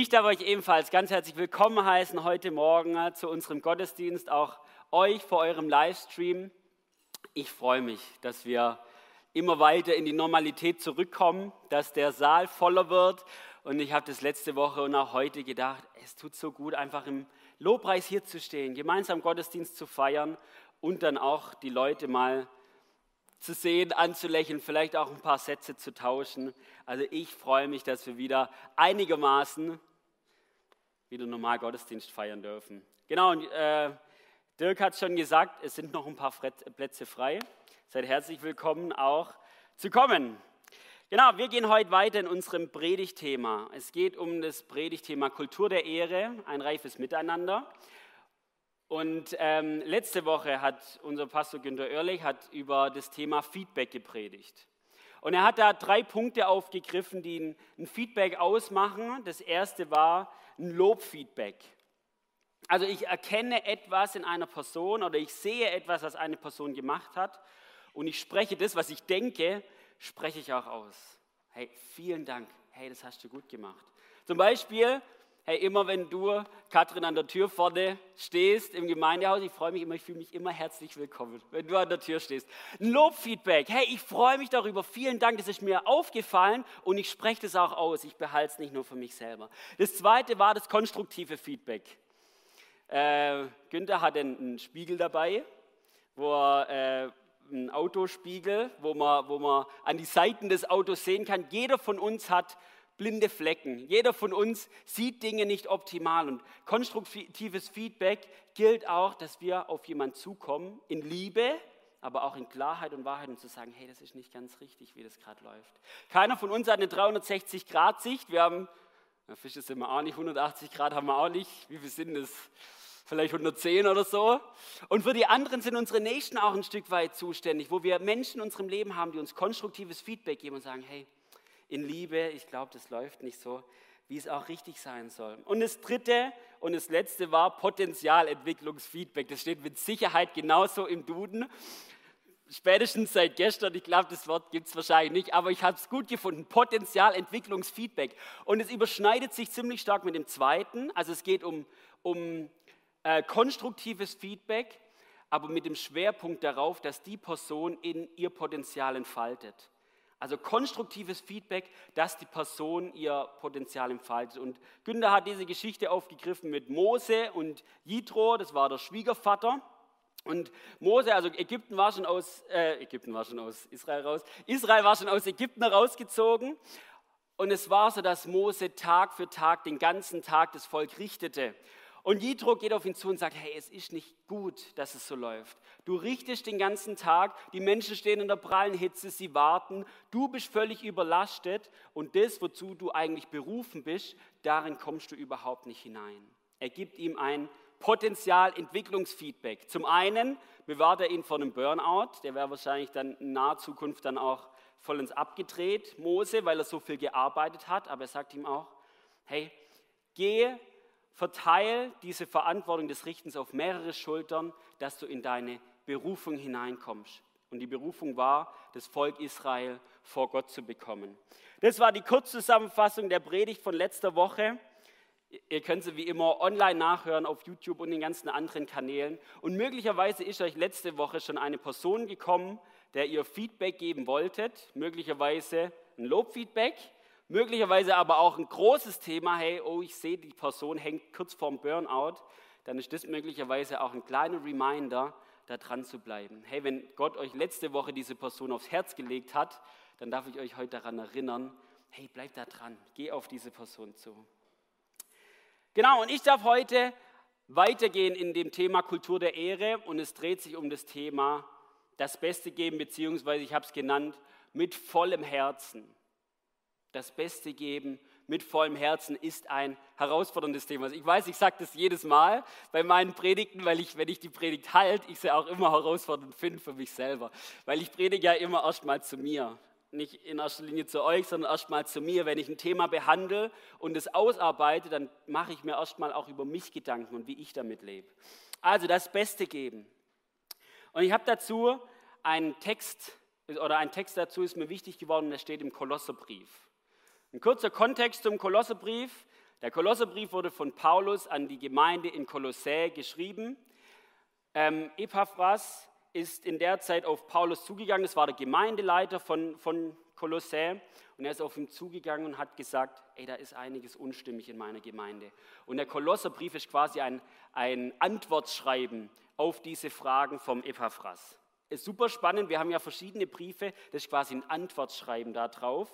Ich darf euch ebenfalls ganz herzlich willkommen heißen heute Morgen äh, zu unserem Gottesdienst, auch euch vor eurem Livestream. Ich freue mich, dass wir immer weiter in die Normalität zurückkommen, dass der Saal voller wird. Und ich habe das letzte Woche und auch heute gedacht, es tut so gut, einfach im Lobpreis hier zu stehen, gemeinsam Gottesdienst zu feiern und dann auch die Leute mal zu sehen, anzulächeln, vielleicht auch ein paar Sätze zu tauschen. Also ich freue mich, dass wir wieder einigermaßen wieder normal Gottesdienst feiern dürfen. Genau, und äh, Dirk hat schon gesagt, es sind noch ein paar Plätze frei. Seid herzlich willkommen auch zu kommen. Genau, wir gehen heute weiter in unserem Predigtthema. Es geht um das Predigtthema Kultur der Ehre, ein reifes Miteinander. Und ähm, letzte Woche hat unser Pastor Günter Oerlich hat über das Thema Feedback gepredigt. Und er hat da drei Punkte aufgegriffen, die ein, ein Feedback ausmachen. Das erste war ein Lobfeedback. Also ich erkenne etwas in einer Person oder ich sehe etwas, was eine Person gemacht hat und ich spreche das, was ich denke, spreche ich auch aus. Hey, vielen Dank. Hey, das hast du gut gemacht. Zum Beispiel, Hey, immer wenn du, Katrin, an der Tür vorne stehst im Gemeindehaus, ich freue mich immer, ich fühle mich immer herzlich willkommen, wenn du an der Tür stehst. Lobfeedback. Hey, ich freue mich darüber. Vielen Dank, das ist mir aufgefallen und ich spreche das auch aus. Ich behalte es nicht nur für mich selber. Das zweite war das konstruktive Feedback. Äh, Günther hat einen Spiegel dabei, wo er. Äh, ein Autospiegel, wo man, wo man an die Seiten des Autos sehen kann. Jeder von uns hat blinde Flecken. Jeder von uns sieht Dinge nicht optimal und konstruktives Feedback gilt auch, dass wir auf jemanden zukommen in Liebe, aber auch in Klarheit und Wahrheit und zu sagen, hey, das ist nicht ganz richtig, wie das gerade läuft. Keiner von uns hat eine 360-Grad-Sicht. Wir haben, na, Fische sind wir auch nicht, 180 Grad haben wir auch nicht. Wie viel sind das? Vielleicht 110 oder so. Und für die anderen sind unsere Nächsten auch ein Stück weit zuständig, wo wir Menschen in unserem Leben haben, die uns konstruktives Feedback geben und sagen, hey, in Liebe. Ich glaube, das läuft nicht so, wie es auch richtig sein soll. Und das dritte und das letzte war Potenzialentwicklungsfeedback. Das steht mit Sicherheit genauso im Duden. Spätestens seit gestern, ich glaube, das Wort gibt es wahrscheinlich nicht, aber ich habe es gut gefunden. Potenzialentwicklungsfeedback. Und es überschneidet sich ziemlich stark mit dem zweiten. Also es geht um, um äh, konstruktives Feedback, aber mit dem Schwerpunkt darauf, dass die Person in ihr Potenzial entfaltet. Also konstruktives Feedback, dass die Person ihr Potenzial entfaltet. Und Günther hat diese Geschichte aufgegriffen mit Mose und Jitro, das war der Schwiegervater. Und Mose, also Ägypten war schon aus, äh, Ägypten war schon aus Israel raus, Israel war schon aus Ägypten rausgezogen. Und es war so, dass Mose Tag für Tag, den ganzen Tag das Volk richtete. Und Jitro geht auf ihn zu und sagt, hey, es ist nicht gut, dass es so läuft. Du richtest den ganzen Tag, die Menschen stehen in der prallen Hitze, sie warten, du bist völlig überlastet und das, wozu du eigentlich berufen bist, darin kommst du überhaupt nicht hinein. Er gibt ihm ein Potenzialentwicklungsfeedback. Zum einen bewahrt er ihn vor einem Burnout, der wäre wahrscheinlich dann in naher Zukunft dann auch vollends abgedreht, Mose, weil er so viel gearbeitet hat, aber er sagt ihm auch, hey, geh Verteil diese Verantwortung des Richtens auf mehrere Schultern, dass du in deine Berufung hineinkommst. Und die Berufung war, das Volk Israel vor Gott zu bekommen. Das war die Kurzzusammenfassung der Predigt von letzter Woche. Ihr könnt sie wie immer online nachhören auf YouTube und den ganzen anderen Kanälen. Und möglicherweise ist euch letzte Woche schon eine Person gekommen, der ihr Feedback geben wolltet. Möglicherweise ein Lobfeedback, möglicherweise aber auch ein großes Thema, hey, oh, ich sehe, die Person hängt kurz vorm Burnout, dann ist das möglicherweise auch ein kleiner Reminder, da dran zu bleiben. Hey, wenn Gott euch letzte Woche diese Person aufs Herz gelegt hat, dann darf ich euch heute daran erinnern, hey, bleib da dran, geh auf diese Person zu. Genau, und ich darf heute weitergehen in dem Thema Kultur der Ehre und es dreht sich um das Thema das Beste geben, beziehungsweise ich habe es genannt, mit vollem Herzen das Beste geben mit vollem Herzen ist ein herausforderndes Thema. Also ich weiß, ich sage das jedes Mal bei meinen Predigten, weil ich, wenn ich die Predigt halte, ich sie auch immer herausfordernd finde für mich selber. Weil ich predige ja immer erstmal zu mir. Nicht in erster Linie zu euch, sondern erstmal zu mir. Wenn ich ein Thema behandle und es ausarbeite, dann mache ich mir erstmal auch über mich Gedanken und wie ich damit lebe. Also das Beste geben. Und ich habe dazu einen Text, oder ein Text dazu ist mir wichtig geworden, der steht im Kolosserbrief. Ein kurzer Kontext zum Kolosserbrief. Der Kolosserbrief wurde von Paulus an die Gemeinde in Kolossä geschrieben. Ähm, Epaphras ist in der Zeit auf Paulus zugegangen. Es war der Gemeindeleiter von, von Kolossä. Und er ist auf ihn zugegangen und hat gesagt, ey, da ist einiges unstimmig in meiner Gemeinde. Und der Kolosserbrief ist quasi ein, ein Antwortschreiben auf diese Fragen vom Epaphras. Ist super spannend, wir haben ja verschiedene Briefe, das ist quasi ein Antwortschreiben darauf.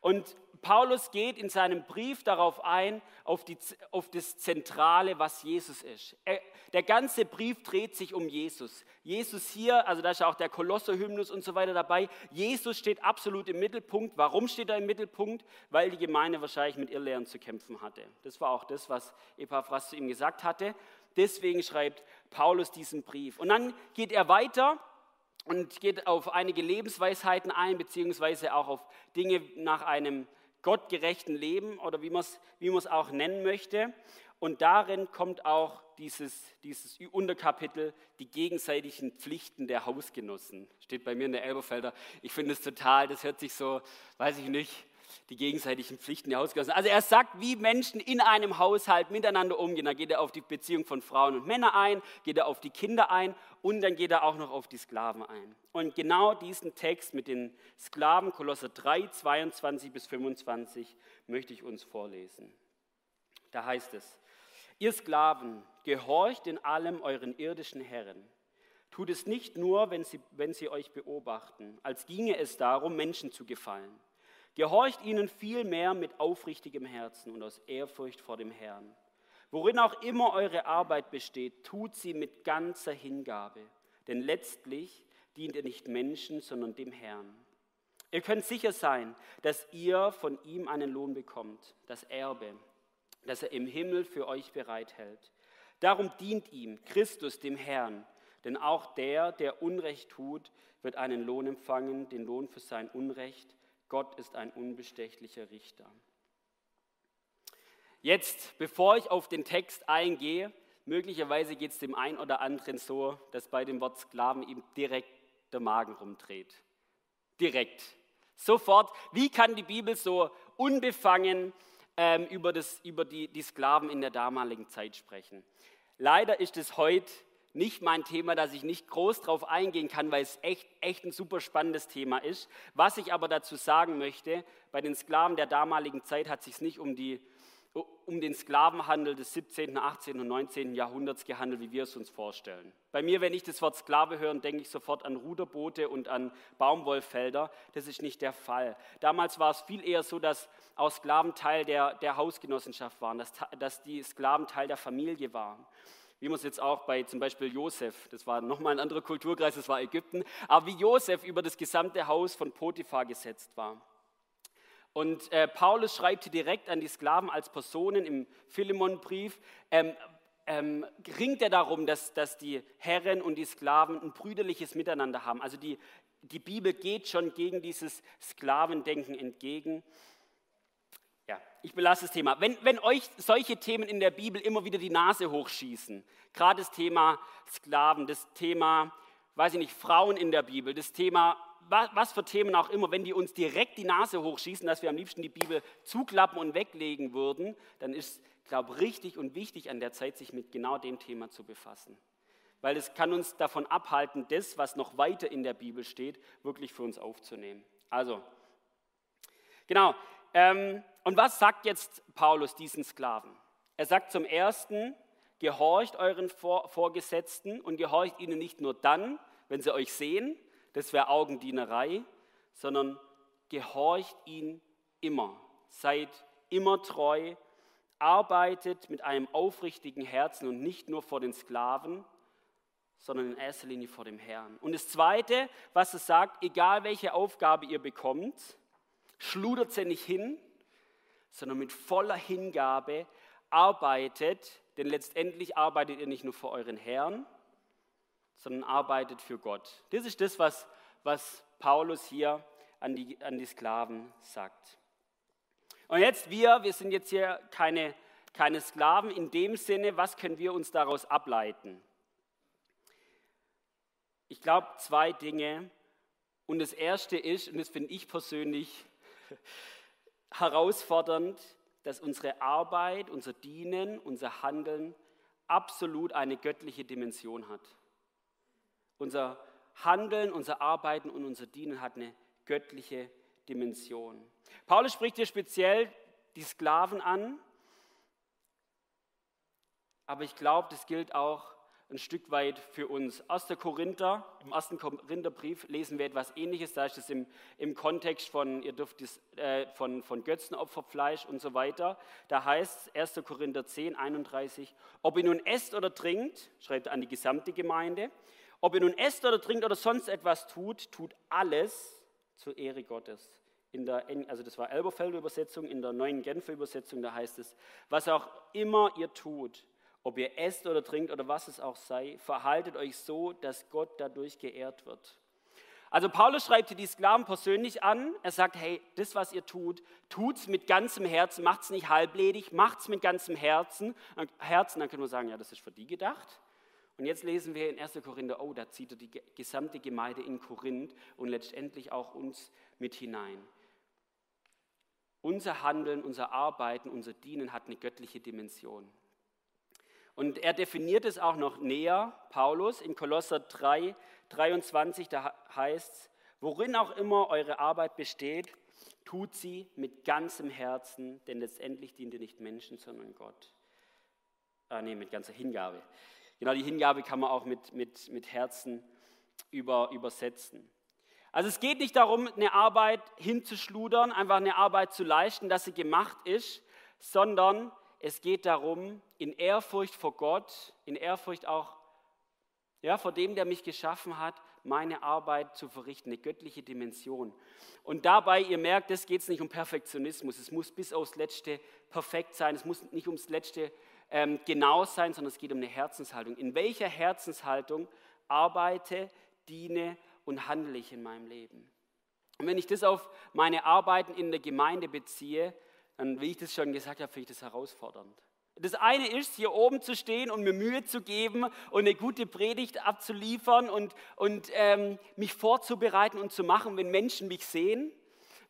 Und Paulus geht in seinem Brief darauf ein, auf, die, auf das Zentrale, was Jesus ist. Er, der ganze Brief dreht sich um Jesus. Jesus hier, also da ist ja auch der Kolosserhymnus und so weiter dabei. Jesus steht absolut im Mittelpunkt. Warum steht er im Mittelpunkt? Weil die Gemeinde wahrscheinlich mit Irrlehren zu kämpfen hatte. Das war auch das, was Epaphras zu ihm gesagt hatte. Deswegen schreibt Paulus diesen Brief. Und dann geht er weiter und geht auf einige Lebensweisheiten ein, beziehungsweise auch auf Dinge nach einem gottgerechten Leben oder wie man es wie auch nennen möchte. Und darin kommt auch dieses, dieses Unterkapitel, die gegenseitigen Pflichten der Hausgenossen. Steht bei mir in der Elberfelder. Ich finde es total, das hört sich so, weiß ich nicht, die gegenseitigen Pflichten der Hausgenossen. Also er sagt, wie Menschen in einem Haushalt miteinander umgehen. Da geht er auf die Beziehung von Frauen und Männern ein, geht er auf die Kinder ein und dann geht er auch noch auf die Sklaven ein. Und genau diesen Text mit den Sklaven, Kolosser 3, 22 bis 25, möchte ich uns vorlesen. Da heißt es, ihr Sklaven, gehorcht in allem euren irdischen Herren. Tut es nicht nur, wenn sie, wenn sie euch beobachten, als ginge es darum, Menschen zu gefallen Gehorcht ihnen vielmehr mit aufrichtigem Herzen und aus Ehrfurcht vor dem Herrn. Worin auch immer eure Arbeit besteht, tut sie mit ganzer Hingabe, denn letztlich dient ihr nicht Menschen, sondern dem Herrn. Ihr könnt sicher sein, dass ihr von ihm einen Lohn bekommt, das Erbe, das er im Himmel für euch bereithält. Darum dient ihm Christus dem Herrn, denn auch der, der Unrecht tut, wird einen Lohn empfangen, den Lohn für sein Unrecht Gott ist ein unbestechlicher Richter. Jetzt, bevor ich auf den Text eingehe, möglicherweise geht es dem einen oder anderen so, dass bei dem Wort Sklaven ihm direkt der Magen rumdreht. Direkt. Sofort. Wie kann die Bibel so unbefangen ähm, über, das, über die, die Sklaven in der damaligen Zeit sprechen? Leider ist es heute nicht mein Thema, dass ich nicht groß drauf eingehen kann, weil es echt, echt ein super spannendes Thema ist. Was ich aber dazu sagen möchte, bei den Sklaven der damaligen Zeit hat es sich nicht um, die, um den Sklavenhandel des 17., 18. und 19. Jahrhunderts gehandelt, wie wir es uns vorstellen. Bei mir, wenn ich das Wort Sklave höre, denke ich sofort an Ruderboote und an Baumwollfelder. Das ist nicht der Fall. Damals war es viel eher so, dass auch Sklaven Teil der, der Hausgenossenschaft waren, dass, dass die Sklaven Teil der Familie waren wie man es jetzt auch bei zum Beispiel Josef, das war nochmal ein anderer Kulturkreis, das war Ägypten, aber wie Josef über das gesamte Haus von Potiphar gesetzt war. Und äh, Paulus schreibt hier direkt an die Sklaven als Personen im Philemonbrief, ähm, ähm, ringt er darum, dass, dass die Herren und die Sklaven ein brüderliches Miteinander haben. Also die, die Bibel geht schon gegen dieses Sklavendenken entgegen ich belasse das Thema. Wenn, wenn euch solche Themen in der Bibel immer wieder die Nase hochschießen, gerade das Thema Sklaven, das Thema, weiß ich nicht, Frauen in der Bibel, das Thema, was, was für Themen auch immer, wenn die uns direkt die Nase hochschießen, dass wir am liebsten die Bibel zuklappen und weglegen würden, dann ist, glaube ich, richtig und wichtig an der Zeit, sich mit genau dem Thema zu befassen. Weil es kann uns davon abhalten, das, was noch weiter in der Bibel steht, wirklich für uns aufzunehmen. Also, genau, ähm, und was sagt jetzt Paulus diesen Sklaven? Er sagt zum Ersten, gehorcht euren Vorgesetzten und gehorcht ihnen nicht nur dann, wenn sie euch sehen, das wäre Augendienerei, sondern gehorcht ihnen immer. Seid immer treu, arbeitet mit einem aufrichtigen Herzen und nicht nur vor den Sklaven, sondern in erster Linie vor dem Herrn. Und das Zweite, was er sagt, egal welche Aufgabe ihr bekommt, schludert sie nicht hin, sondern mit voller Hingabe arbeitet, denn letztendlich arbeitet ihr nicht nur für euren Herrn, sondern arbeitet für Gott. Das ist das, was, was Paulus hier an die, an die Sklaven sagt. Und jetzt wir, wir sind jetzt hier keine, keine Sklaven in dem Sinne, was können wir uns daraus ableiten? Ich glaube zwei Dinge. Und das erste ist, und das finde ich persönlich herausfordernd, dass unsere Arbeit, unser Dienen, unser Handeln absolut eine göttliche Dimension hat. Unser Handeln, unser Arbeiten und unser Dienen hat eine göttliche Dimension. Paulus spricht hier speziell die Sklaven an, aber ich glaube, das gilt auch ein Stück weit für uns. 1. Korinther, im 1. Korintherbrief lesen wir etwas Ähnliches. Da ist es im, im Kontext von, ihr dürft das, äh, von, von Götzenopferfleisch und so weiter. Da heißt es 1. Korinther 10, 31, ob ihr nun esst oder trinkt, schreibt an die gesamte Gemeinde, ob ihr nun esst oder trinkt oder sonst etwas tut, tut alles zur Ehre Gottes. In der, also das war Elberfelder Übersetzung, in der neuen Genfer Übersetzung, da heißt es, was auch immer ihr tut, ob ihr esst oder trinkt oder was es auch sei, verhaltet euch so, dass Gott dadurch geehrt wird. Also Paulus schreibt die Sklaven persönlich an. Er sagt, hey, das, was ihr tut, tut's mit ganzem Herzen, macht's nicht halbledig, macht's mit ganzem Herzen. Herzen, dann können wir sagen, ja, das ist für die gedacht. Und jetzt lesen wir in 1. Korinther, oh, da zieht er die gesamte Gemeinde in Korinth und letztendlich auch uns mit hinein. Unser Handeln, unser Arbeiten, unser Dienen hat eine göttliche Dimension. Und er definiert es auch noch näher, Paulus, in Kolosser 3, 23, da heißt es, worin auch immer eure Arbeit besteht, tut sie mit ganzem Herzen, denn letztendlich dient ihr nicht Menschen, sondern Gott. Ah, nee, mit ganzer Hingabe. Genau, die Hingabe kann man auch mit, mit, mit Herzen über, übersetzen. Also es geht nicht darum, eine Arbeit hinzuschludern, einfach eine Arbeit zu leisten, dass sie gemacht ist, sondern es geht darum, in Ehrfurcht vor Gott, in Ehrfurcht auch ja, vor dem, der mich geschaffen hat, meine Arbeit zu verrichten, eine göttliche Dimension. Und dabei, ihr merkt, es geht nicht um Perfektionismus. Es muss bis aufs Letzte perfekt sein. Es muss nicht ums Letzte ähm, genau sein, sondern es geht um eine Herzenshaltung. In welcher Herzenshaltung arbeite, diene und handle ich in meinem Leben? Und wenn ich das auf meine Arbeiten in der Gemeinde beziehe, dann, wie ich das schon gesagt habe, finde ich das herausfordernd. Das eine ist, hier oben zu stehen und mir Mühe zu geben und eine gute Predigt abzuliefern und, und ähm, mich vorzubereiten und zu machen, wenn Menschen mich sehen,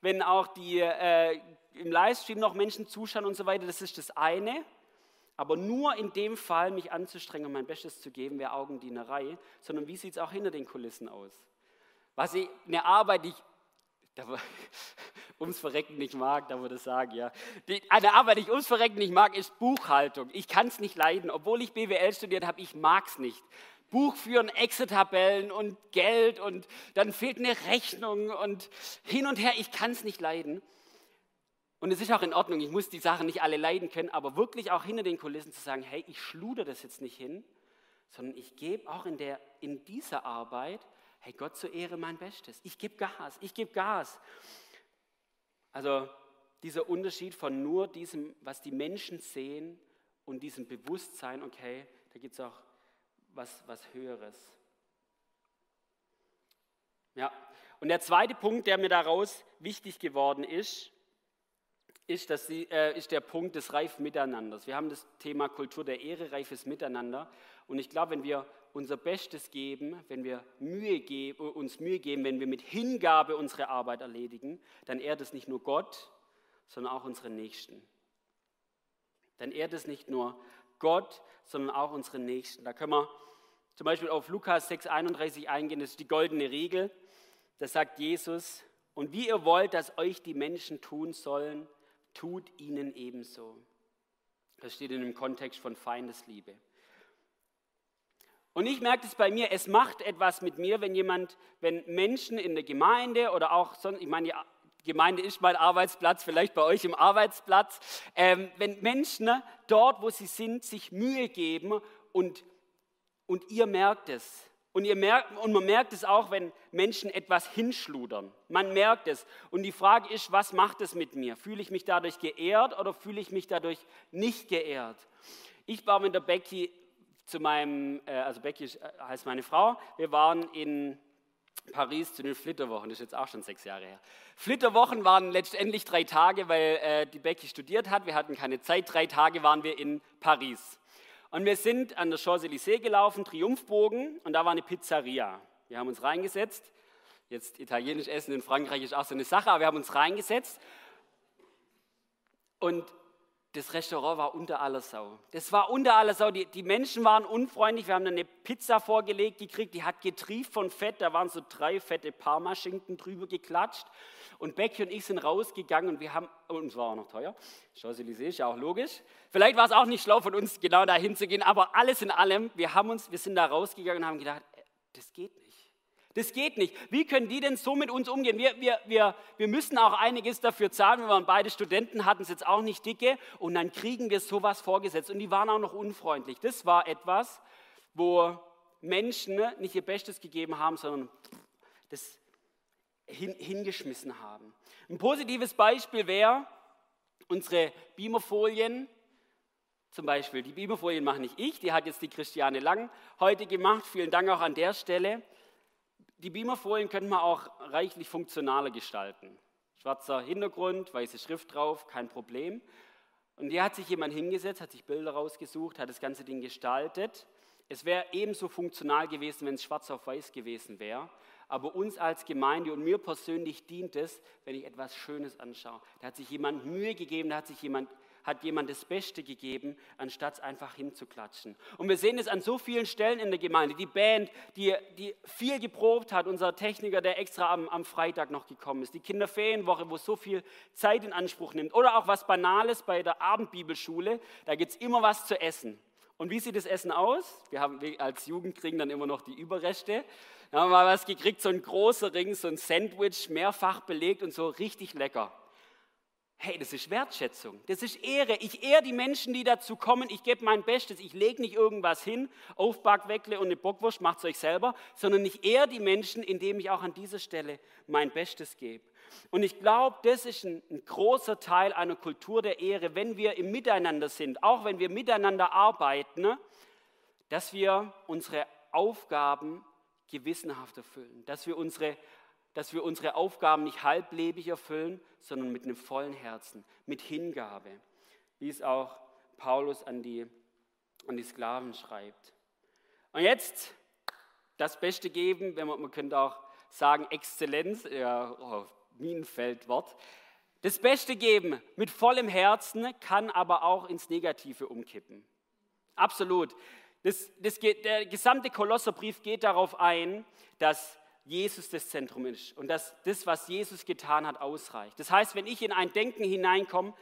wenn auch die äh, im Livestream noch Menschen zuschauen und so weiter. Das ist das eine. Aber nur in dem Fall, mich anzustrengen und mein Bestes zu geben, wäre Augendienerei, sondern wie sieht es auch hinter den Kulissen aus? Was ich, eine Arbeit, die ich ums Verrecken nicht mag, da würde ich sagen, ja. Die, eine Arbeit, die ich ums Verrecken nicht mag, ist Buchhaltung. Ich kann es nicht leiden. Obwohl ich BWL studiert habe, ich mag es nicht. Buch führen, Excel-Tabellen und Geld und dann fehlt eine Rechnung und hin und her, ich kann es nicht leiden. Und es ist auch in Ordnung, ich muss die Sachen nicht alle leiden können, aber wirklich auch hinter den Kulissen zu sagen, hey, ich schluder das jetzt nicht hin, sondern ich gebe auch in, der, in dieser Arbeit hey, Gott zur Ehre mein Bestes. Ich gebe Gas, ich gebe Gas. Also dieser Unterschied von nur diesem, was die Menschen sehen und diesem Bewusstsein, okay, da gibt es auch was, was Höheres. Ja, und der zweite Punkt, der mir daraus wichtig geworden ist, ist, dass sie, äh, ist der Punkt des reifen Miteinanders. Wir haben das Thema Kultur der Ehre, reifes Miteinander. Und ich glaube, wenn wir unser Bestes geben, wenn wir Mühe geben, uns Mühe geben, wenn wir mit Hingabe unsere Arbeit erledigen, dann ehrt es nicht nur Gott, sondern auch unsere Nächsten. Dann ehrt es nicht nur Gott, sondern auch unsere Nächsten. Da können wir zum Beispiel auf Lukas 6,31 eingehen, das ist die goldene Regel. Da sagt Jesus, und wie ihr wollt, dass euch die Menschen tun sollen, tut ihnen ebenso. Das steht in dem Kontext von Feindesliebe. Und ich merke es bei mir, es macht etwas mit mir, wenn jemand, wenn Menschen in der Gemeinde oder auch sonst, ich meine, die Gemeinde ist mein Arbeitsplatz, vielleicht bei euch im Arbeitsplatz, ähm, wenn Menschen ne, dort, wo sie sind, sich Mühe geben und, und ihr merkt es. Und, ihr merkt, und man merkt es auch, wenn Menschen etwas hinschludern. Man merkt es. Und die Frage ist, was macht es mit mir? Fühle ich mich dadurch geehrt oder fühle ich mich dadurch nicht geehrt? Ich war mit der Becky zu meinem, äh, also Becky äh, heißt meine Frau, wir waren in Paris zu den Flitterwochen, das ist jetzt auch schon sechs Jahre her. Flitterwochen waren letztendlich drei Tage, weil äh, die Becky studiert hat, wir hatten keine Zeit, drei Tage waren wir in Paris. Und wir sind an der Champs-Élysées gelaufen, Triumphbogen, und da war eine Pizzeria. Wir haben uns reingesetzt, jetzt italienisch essen in Frankreich ist auch so eine Sache, aber wir haben uns reingesetzt. Und das Restaurant war unter aller Sau. Das war unter aller Sau. Die, die Menschen waren unfreundlich. Wir haben eine Pizza vorgelegt gekriegt, die hat getrieft von Fett. Da waren so drei fette Parmaschinken drüber geklatscht. Und Becky und ich sind rausgegangen und wir haben, und es war auch noch teuer, Champs-Élysées, ist ja auch logisch. Vielleicht war es auch nicht schlau von uns, genau dahin zu gehen, aber alles in allem, wir, haben uns, wir sind da rausgegangen und haben gedacht, äh, das geht nicht. Das geht nicht. Wie können die denn so mit uns umgehen? Wir, wir, wir, wir müssen auch einiges dafür zahlen. Wir waren beide Studenten, hatten es jetzt auch nicht dicke. Und dann kriegen wir sowas vorgesetzt. Und die waren auch noch unfreundlich. Das war etwas, wo Menschen ne, nicht ihr Bestes gegeben haben, sondern das hin, hingeschmissen haben. Ein positives Beispiel wäre unsere Beamerfolien. Zum Beispiel, die Beamerfolien mache nicht ich, die hat jetzt die Christiane Lang heute gemacht. Vielen Dank auch an der Stelle. Die Beamerfolien könnte man auch reichlich funktionaler gestalten. Schwarzer Hintergrund, weiße Schrift drauf, kein Problem. Und hier hat sich jemand hingesetzt, hat sich Bilder rausgesucht, hat das ganze Ding gestaltet. Es wäre ebenso funktional gewesen, wenn es schwarz auf weiß gewesen wäre. Aber uns als Gemeinde und mir persönlich dient es, wenn ich etwas Schönes anschaue. Da hat sich jemand Mühe gegeben, da hat sich jemand hat jemand das Beste gegeben, anstatt einfach hinzuklatschen. Und wir sehen es an so vielen Stellen in der Gemeinde. Die Band, die, die viel geprobt hat, unser Techniker, der extra am, am Freitag noch gekommen ist. Die Kinderferienwoche, wo so viel Zeit in Anspruch nimmt. Oder auch was Banales bei der Abendbibelschule. Da gibt es immer was zu essen. Und wie sieht das Essen aus? Wir haben als Jugend kriegen dann immer noch die Überreste. Da haben wir was gekriegt, so ein großer Ring, so ein Sandwich, mehrfach belegt und so richtig lecker. Hey, das ist Wertschätzung, das ist Ehre. Ich ehre die Menschen, die dazu kommen. Ich gebe mein Bestes. Ich lege nicht irgendwas hin, Aufbackweckle und eine Bockwurst, macht es euch selber, sondern ich ehre die Menschen, indem ich auch an dieser Stelle mein Bestes gebe. Und ich glaube, das ist ein, ein, großer Teil einer Kultur der Ehre, wenn wir im Miteinander sind, auch wenn wir miteinander arbeiten, ne, dass wir unsere Aufgaben gewissenhaft erfüllen, dass wir unsere dass wir unsere Aufgaben nicht halblebig erfüllen, sondern mit einem vollen Herzen, mit Hingabe, wie es auch Paulus an die, an die Sklaven schreibt. Und jetzt das Beste geben, wenn man, man könnte auch sagen Exzellenz, ja, oh, Minenfeldwort. Das Beste geben mit vollem Herzen kann aber auch ins Negative umkippen. Absolut. Das, das geht, der gesamte Kolosserbrief geht darauf ein, dass Jesus das Zentrum ist und dass das, was Jesus getan hat, ausreicht. Das heißt, wenn ich in ein Denken hineinkomme,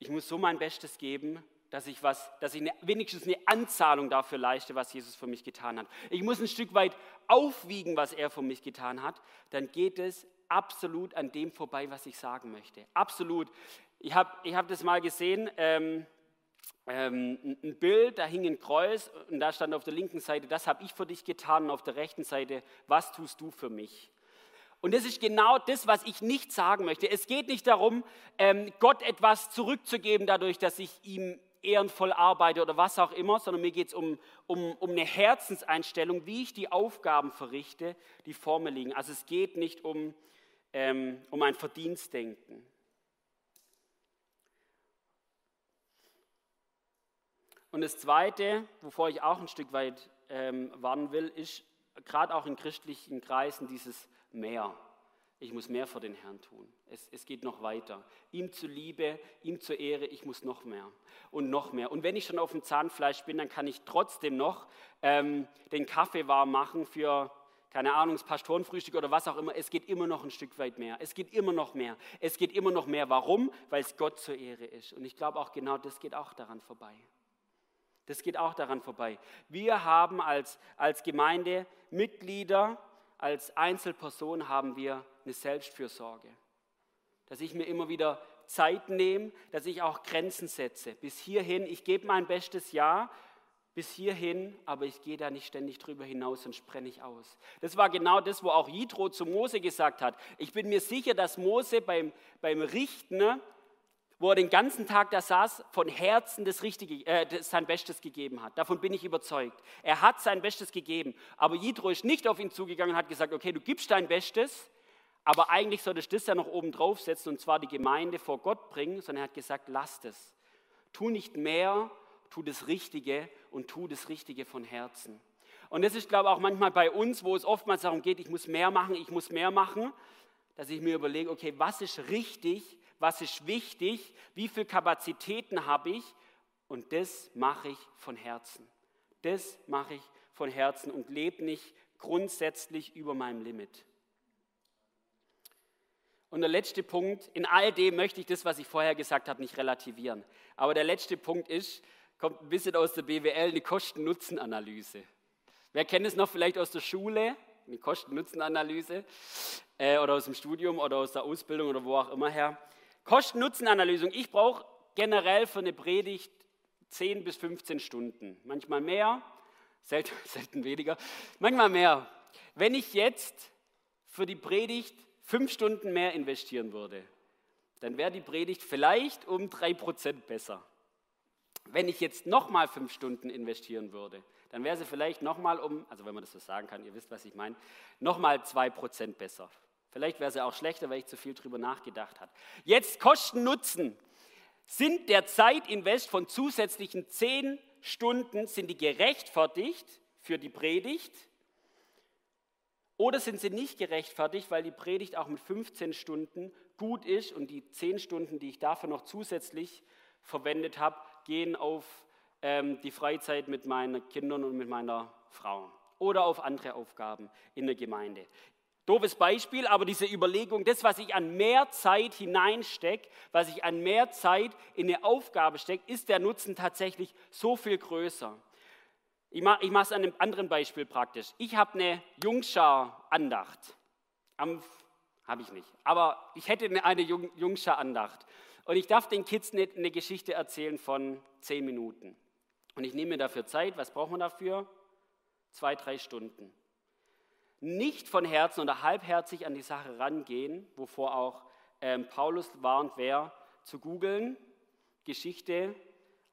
ich muss so mein Bestes geben, dass ich, was, dass ich eine, wenigstens eine Anzahlung dafür leiste, was Jesus für mich getan hat. Ich muss ein Stück weit aufwiegen, was er für mich getan hat. Dann geht es absolut an dem vorbei, was ich sagen möchte. Absolut. Ich habe ich hab das mal gesehen. Ähm, ähm, ein Bild, da hing ein Kreuz und da stand auf der linken Seite, das habe ich für dich getan und auf der rechten Seite, was tust du für mich? Und das ist genau das, was ich nicht sagen möchte. Es geht nicht darum, ähm, Gott etwas zurückzugeben, dadurch, dass ich ihm ehrenvoll arbeite oder was auch immer, sondern mir geht es um, um, um eine Herzenseinstellung, wie ich die Aufgaben verrichte, die vor mir liegen. Also es geht nicht um, ähm, um ein Verdienstdenken. Und das Zweite, wovor ich auch ein Stück weit ähm, warnen will, ist gerade auch in christlichen Kreisen dieses Mehr. Ich muss mehr für den Herrn tun. Es, es geht noch weiter. Ihm zu Liebe, ihm zur Ehre, ich muss noch mehr und noch mehr. Und wenn ich schon auf dem Zahnfleisch bin, dann kann ich trotzdem noch ähm, den Kaffee warm machen für, keine Ahnung, das Pastorenfrühstück oder was auch immer. Es geht immer noch ein Stück weit mehr. Es geht immer noch mehr. Es geht immer noch mehr. Warum? Weil es Gott zur Ehre ist. Und ich glaube auch genau das geht auch daran vorbei. Das geht auch daran vorbei. Wir haben als, als Gemeinde Mitglieder, als Einzelperson haben wir eine Selbstfürsorge. Dass ich mir immer wieder Zeit nehme, dass ich auch Grenzen setze. Bis hierhin, ich gebe mein bestes Ja, bis hierhin, aber ich gehe da nicht ständig drüber hinaus und sprenne ich aus. Das war genau das, wo auch Jitro zu Mose gesagt hat. Ich bin mir sicher, dass Mose beim, beim Richten wo er den ganzen Tag da saß, von Herzen das Richtige, äh, sein Bestes gegeben hat. Davon bin ich überzeugt. Er hat sein Bestes gegeben. Aber Jitro ist nicht auf ihn zugegangen und hat gesagt, okay, du gibst dein Bestes, aber eigentlich solltest du das ja noch oben draufsetzen und zwar die Gemeinde vor Gott bringen, sondern er hat gesagt, lasst es. Tu nicht mehr, tu das Richtige und tu das Richtige von Herzen. Und das ist, glaube ich, auch manchmal bei uns, wo es oftmals darum geht, ich muss mehr machen, ich muss mehr machen, dass ich mir überlege, okay, was ist richtig was ist wichtig, wie viele Kapazitäten habe ich und das mache ich von Herzen. Das mache ich von Herzen und lebe nicht grundsätzlich über meinem Limit. Und der letzte Punkt, in all dem möchte ich das, was ich vorher gesagt habe, nicht relativieren. Aber der letzte Punkt ist, kommt ein bisschen aus der BWL, eine Kosten-Nutzen-Analyse. Wer kennt es noch vielleicht aus der Schule? Eine Kosten-Nutzen-Analyse äh, oder aus dem Studium oder aus der Ausbildung oder wo auch immer her. Kosten-Nutzen-Analyse. Ich brauche generell für eine Predigt 10 bis 15 Stunden. Manchmal mehr, selten, selten weniger, manchmal mehr. Wenn ich jetzt für die Predigt fünf Stunden mehr investieren würde, dann wäre die Predigt vielleicht um drei Prozent besser. Wenn ich jetzt nochmal fünf Stunden investieren würde, dann wäre sie vielleicht nochmal um, also wenn man das so sagen kann, ihr wisst, was ich meine, nochmal zwei Prozent besser. Vielleicht wäre sie auch schlechter, weil ich zu viel drüber nachgedacht habe. Jetzt Kosten Nutzen. Sind der Zeitinvest von zusätzlichen zehn Stunden, sind die gerechtfertigt für die Predigt? Oder sind sie nicht gerechtfertigt, weil die Predigt auch mit 15 Stunden gut ist und die 10 Stunden, die ich dafür noch zusätzlich verwendet habe, gehen auf ähm, die Freizeit mit meinen Kindern und mit meiner Frau oder auf andere Aufgaben in der Gemeinde. Doofes Beispiel, aber diese Überlegung, das, was ich an mehr Zeit hineinstecke, was ich an mehr Zeit in eine Aufgabe stecke, ist der Nutzen tatsächlich so viel größer. Ich mache es an einem anderen Beispiel praktisch. Ich habe eine Jungschar-Andacht. Habe ich nicht. Aber ich hätte eine Jung, Jungschar-Andacht. Und ich darf den Kids eine, eine Geschichte erzählen von zehn Minuten. Und ich nehme mir dafür Zeit. Was braucht man dafür? Zwei, drei Stunden. Nicht von Herzen oder halbherzig an die Sache rangehen, wovor auch ähm, Paulus warnt, wer zu googeln, Geschichte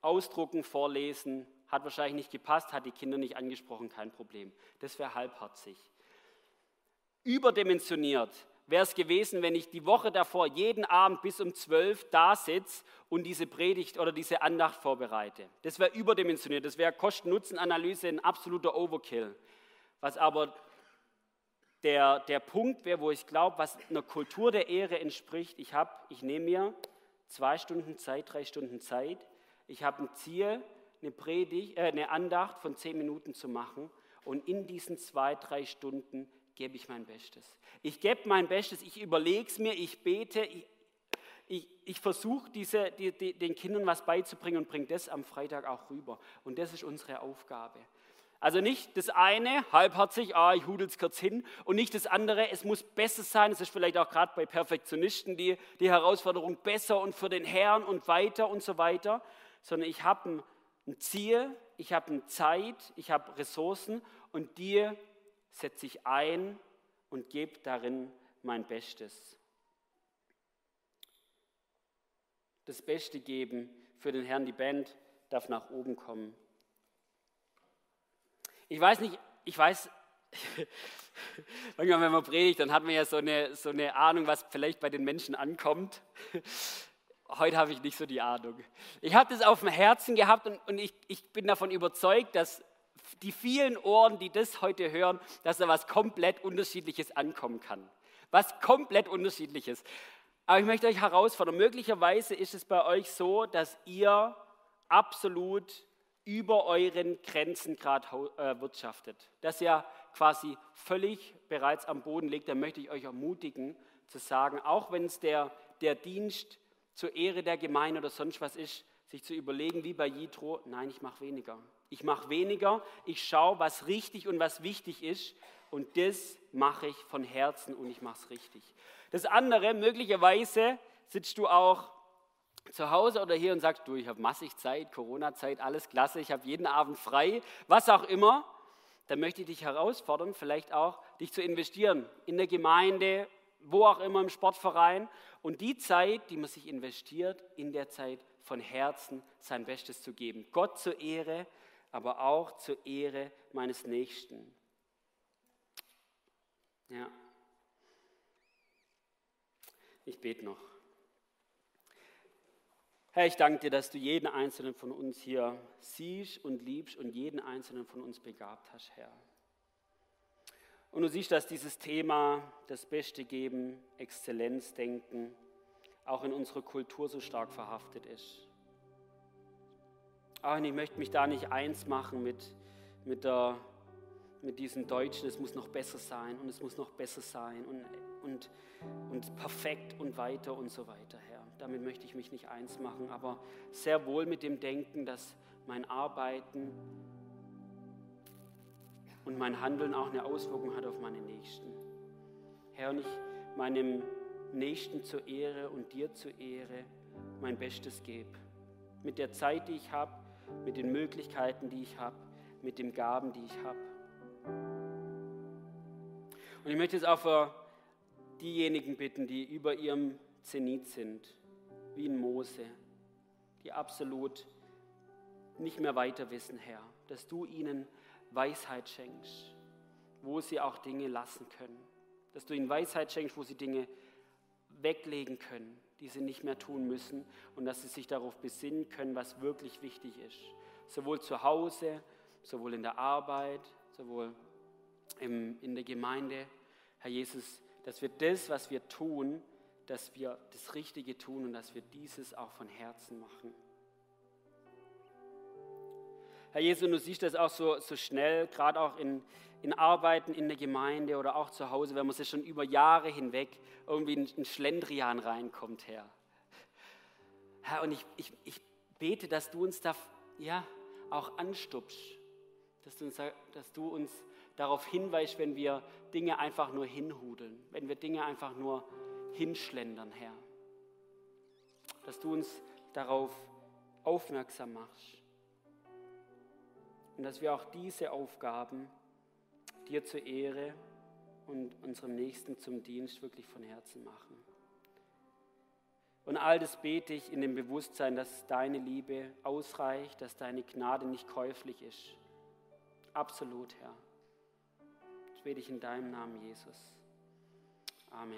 ausdrucken, vorlesen, hat wahrscheinlich nicht gepasst, hat die Kinder nicht angesprochen, kein Problem. Das wäre halbherzig. Überdimensioniert wäre es gewesen, wenn ich die Woche davor jeden Abend bis um zwölf da sitze und diese Predigt oder diese Andacht vorbereite. Das wäre überdimensioniert, das wäre Kosten-Nutzen-Analyse ein absoluter Overkill. Was aber der, der Punkt wäre, wo ich glaube, was einer Kultur der Ehre entspricht, ich, ich nehme mir zwei Stunden Zeit, drei Stunden Zeit, ich habe ein Ziel, eine, Predigt, äh, eine Andacht von zehn Minuten zu machen und in diesen zwei, drei Stunden gebe ich mein Bestes. Ich gebe mein Bestes, ich überlege es mir, ich bete, ich, ich, ich versuche die, den Kindern was beizubringen und bringe das am Freitag auch rüber. Und das ist unsere Aufgabe. Also nicht das eine, halbherzig, ah, ich hudel es kurz hin, und nicht das andere, es muss besser sein. Es ist vielleicht auch gerade bei Perfektionisten die, die Herausforderung besser und für den Herrn und weiter und so weiter, sondern ich habe ein ein Ziel, ich habe eine Zeit, ich habe Ressourcen und dir setze ich ein und gebe darin mein Bestes. Das Beste geben für den Herrn, die Band darf nach oben kommen. Ich weiß nicht, ich weiß, manchmal, wenn man predigt, dann hat man ja so eine, so eine Ahnung, was vielleicht bei den Menschen ankommt. Heute habe ich nicht so die Ahnung. Ich habe das auf dem Herzen gehabt und, und ich, ich bin davon überzeugt, dass die vielen Ohren, die das heute hören, dass da was komplett Unterschiedliches ankommen kann. Was komplett Unterschiedliches. Aber ich möchte euch herausfordern, möglicherweise ist es bei euch so, dass ihr absolut über euren Grenzen gerade äh, wirtschaftet. Dass ihr quasi völlig bereits am Boden liegt. Da möchte ich euch ermutigen zu sagen, auch wenn es der, der Dienst zur Ehre der Gemeinde oder sonst was ist, sich zu überlegen, wie bei Jitro, nein, ich mache weniger. Ich mache weniger, ich schaue, was richtig und was wichtig ist und das mache ich von Herzen und ich mache es richtig. Das andere, möglicherweise sitzt du auch zu Hause oder hier und sagst, du, ich habe massig Zeit, Corona-Zeit, alles klasse, ich habe jeden Abend frei, was auch immer, dann möchte ich dich herausfordern, vielleicht auch dich zu investieren in der Gemeinde wo auch immer im Sportverein. Und die Zeit, die man sich investiert, in der Zeit von Herzen sein Bestes zu geben. Gott zur Ehre, aber auch zur Ehre meines Nächsten. Ja. Ich bete noch. Herr, ich danke dir, dass du jeden einzelnen von uns hier siehst und liebst und jeden einzelnen von uns begabt hast, Herr. Und du siehst, dass dieses Thema das Beste geben, Exzellenzdenken, auch in unserer Kultur so stark verhaftet ist. Ah, und ich möchte mich da nicht eins machen mit, mit, der, mit diesen Deutschen, es muss noch besser sein und es muss noch besser sein und, und, und perfekt und weiter und so weiter, Herr. Damit möchte ich mich nicht eins machen, aber sehr wohl mit dem Denken, dass mein Arbeiten und mein Handeln auch eine Auswirkung hat auf meine Nächsten. Herr, und ich meinem Nächsten zur Ehre und dir zur Ehre mein Bestes gebe. Mit der Zeit, die ich habe, mit den Möglichkeiten, die ich habe, mit den Gaben, die ich habe. Und ich möchte jetzt auch für diejenigen bitten, die über ihrem Zenit sind, wie in Mose, die absolut nicht mehr weiter wissen, Herr, dass du ihnen Weisheit schenkst, wo sie auch Dinge lassen können, dass du ihnen Weisheit schenkst, wo sie Dinge weglegen können, die sie nicht mehr tun müssen und dass sie sich darauf besinnen können, was wirklich wichtig ist. Sowohl zu Hause, sowohl in der Arbeit, sowohl im, in der Gemeinde. Herr Jesus, dass wir das, was wir tun, dass wir das Richtige tun und dass wir dieses auch von Herzen machen. Herr Jesus, du siehst das auch so, so schnell, gerade auch in, in Arbeiten in der Gemeinde oder auch zu Hause, wenn man sich schon über Jahre hinweg irgendwie in, in Schlendrian reinkommt, Herr. Herr, und ich, ich, ich bete, dass du uns da ja, auch anstupst, dass du, uns, dass du uns darauf hinweist, wenn wir Dinge einfach nur hinhudeln, wenn wir Dinge einfach nur hinschlendern, Herr. Dass du uns darauf aufmerksam machst. Und dass wir auch diese Aufgaben dir zur Ehre und unserem Nächsten zum Dienst wirklich von Herzen machen. Und all das bete ich in dem Bewusstsein, dass deine Liebe ausreicht, dass deine Gnade nicht käuflich ist. Absolut, Herr. Das bete ich in deinem Namen, Jesus. Amen.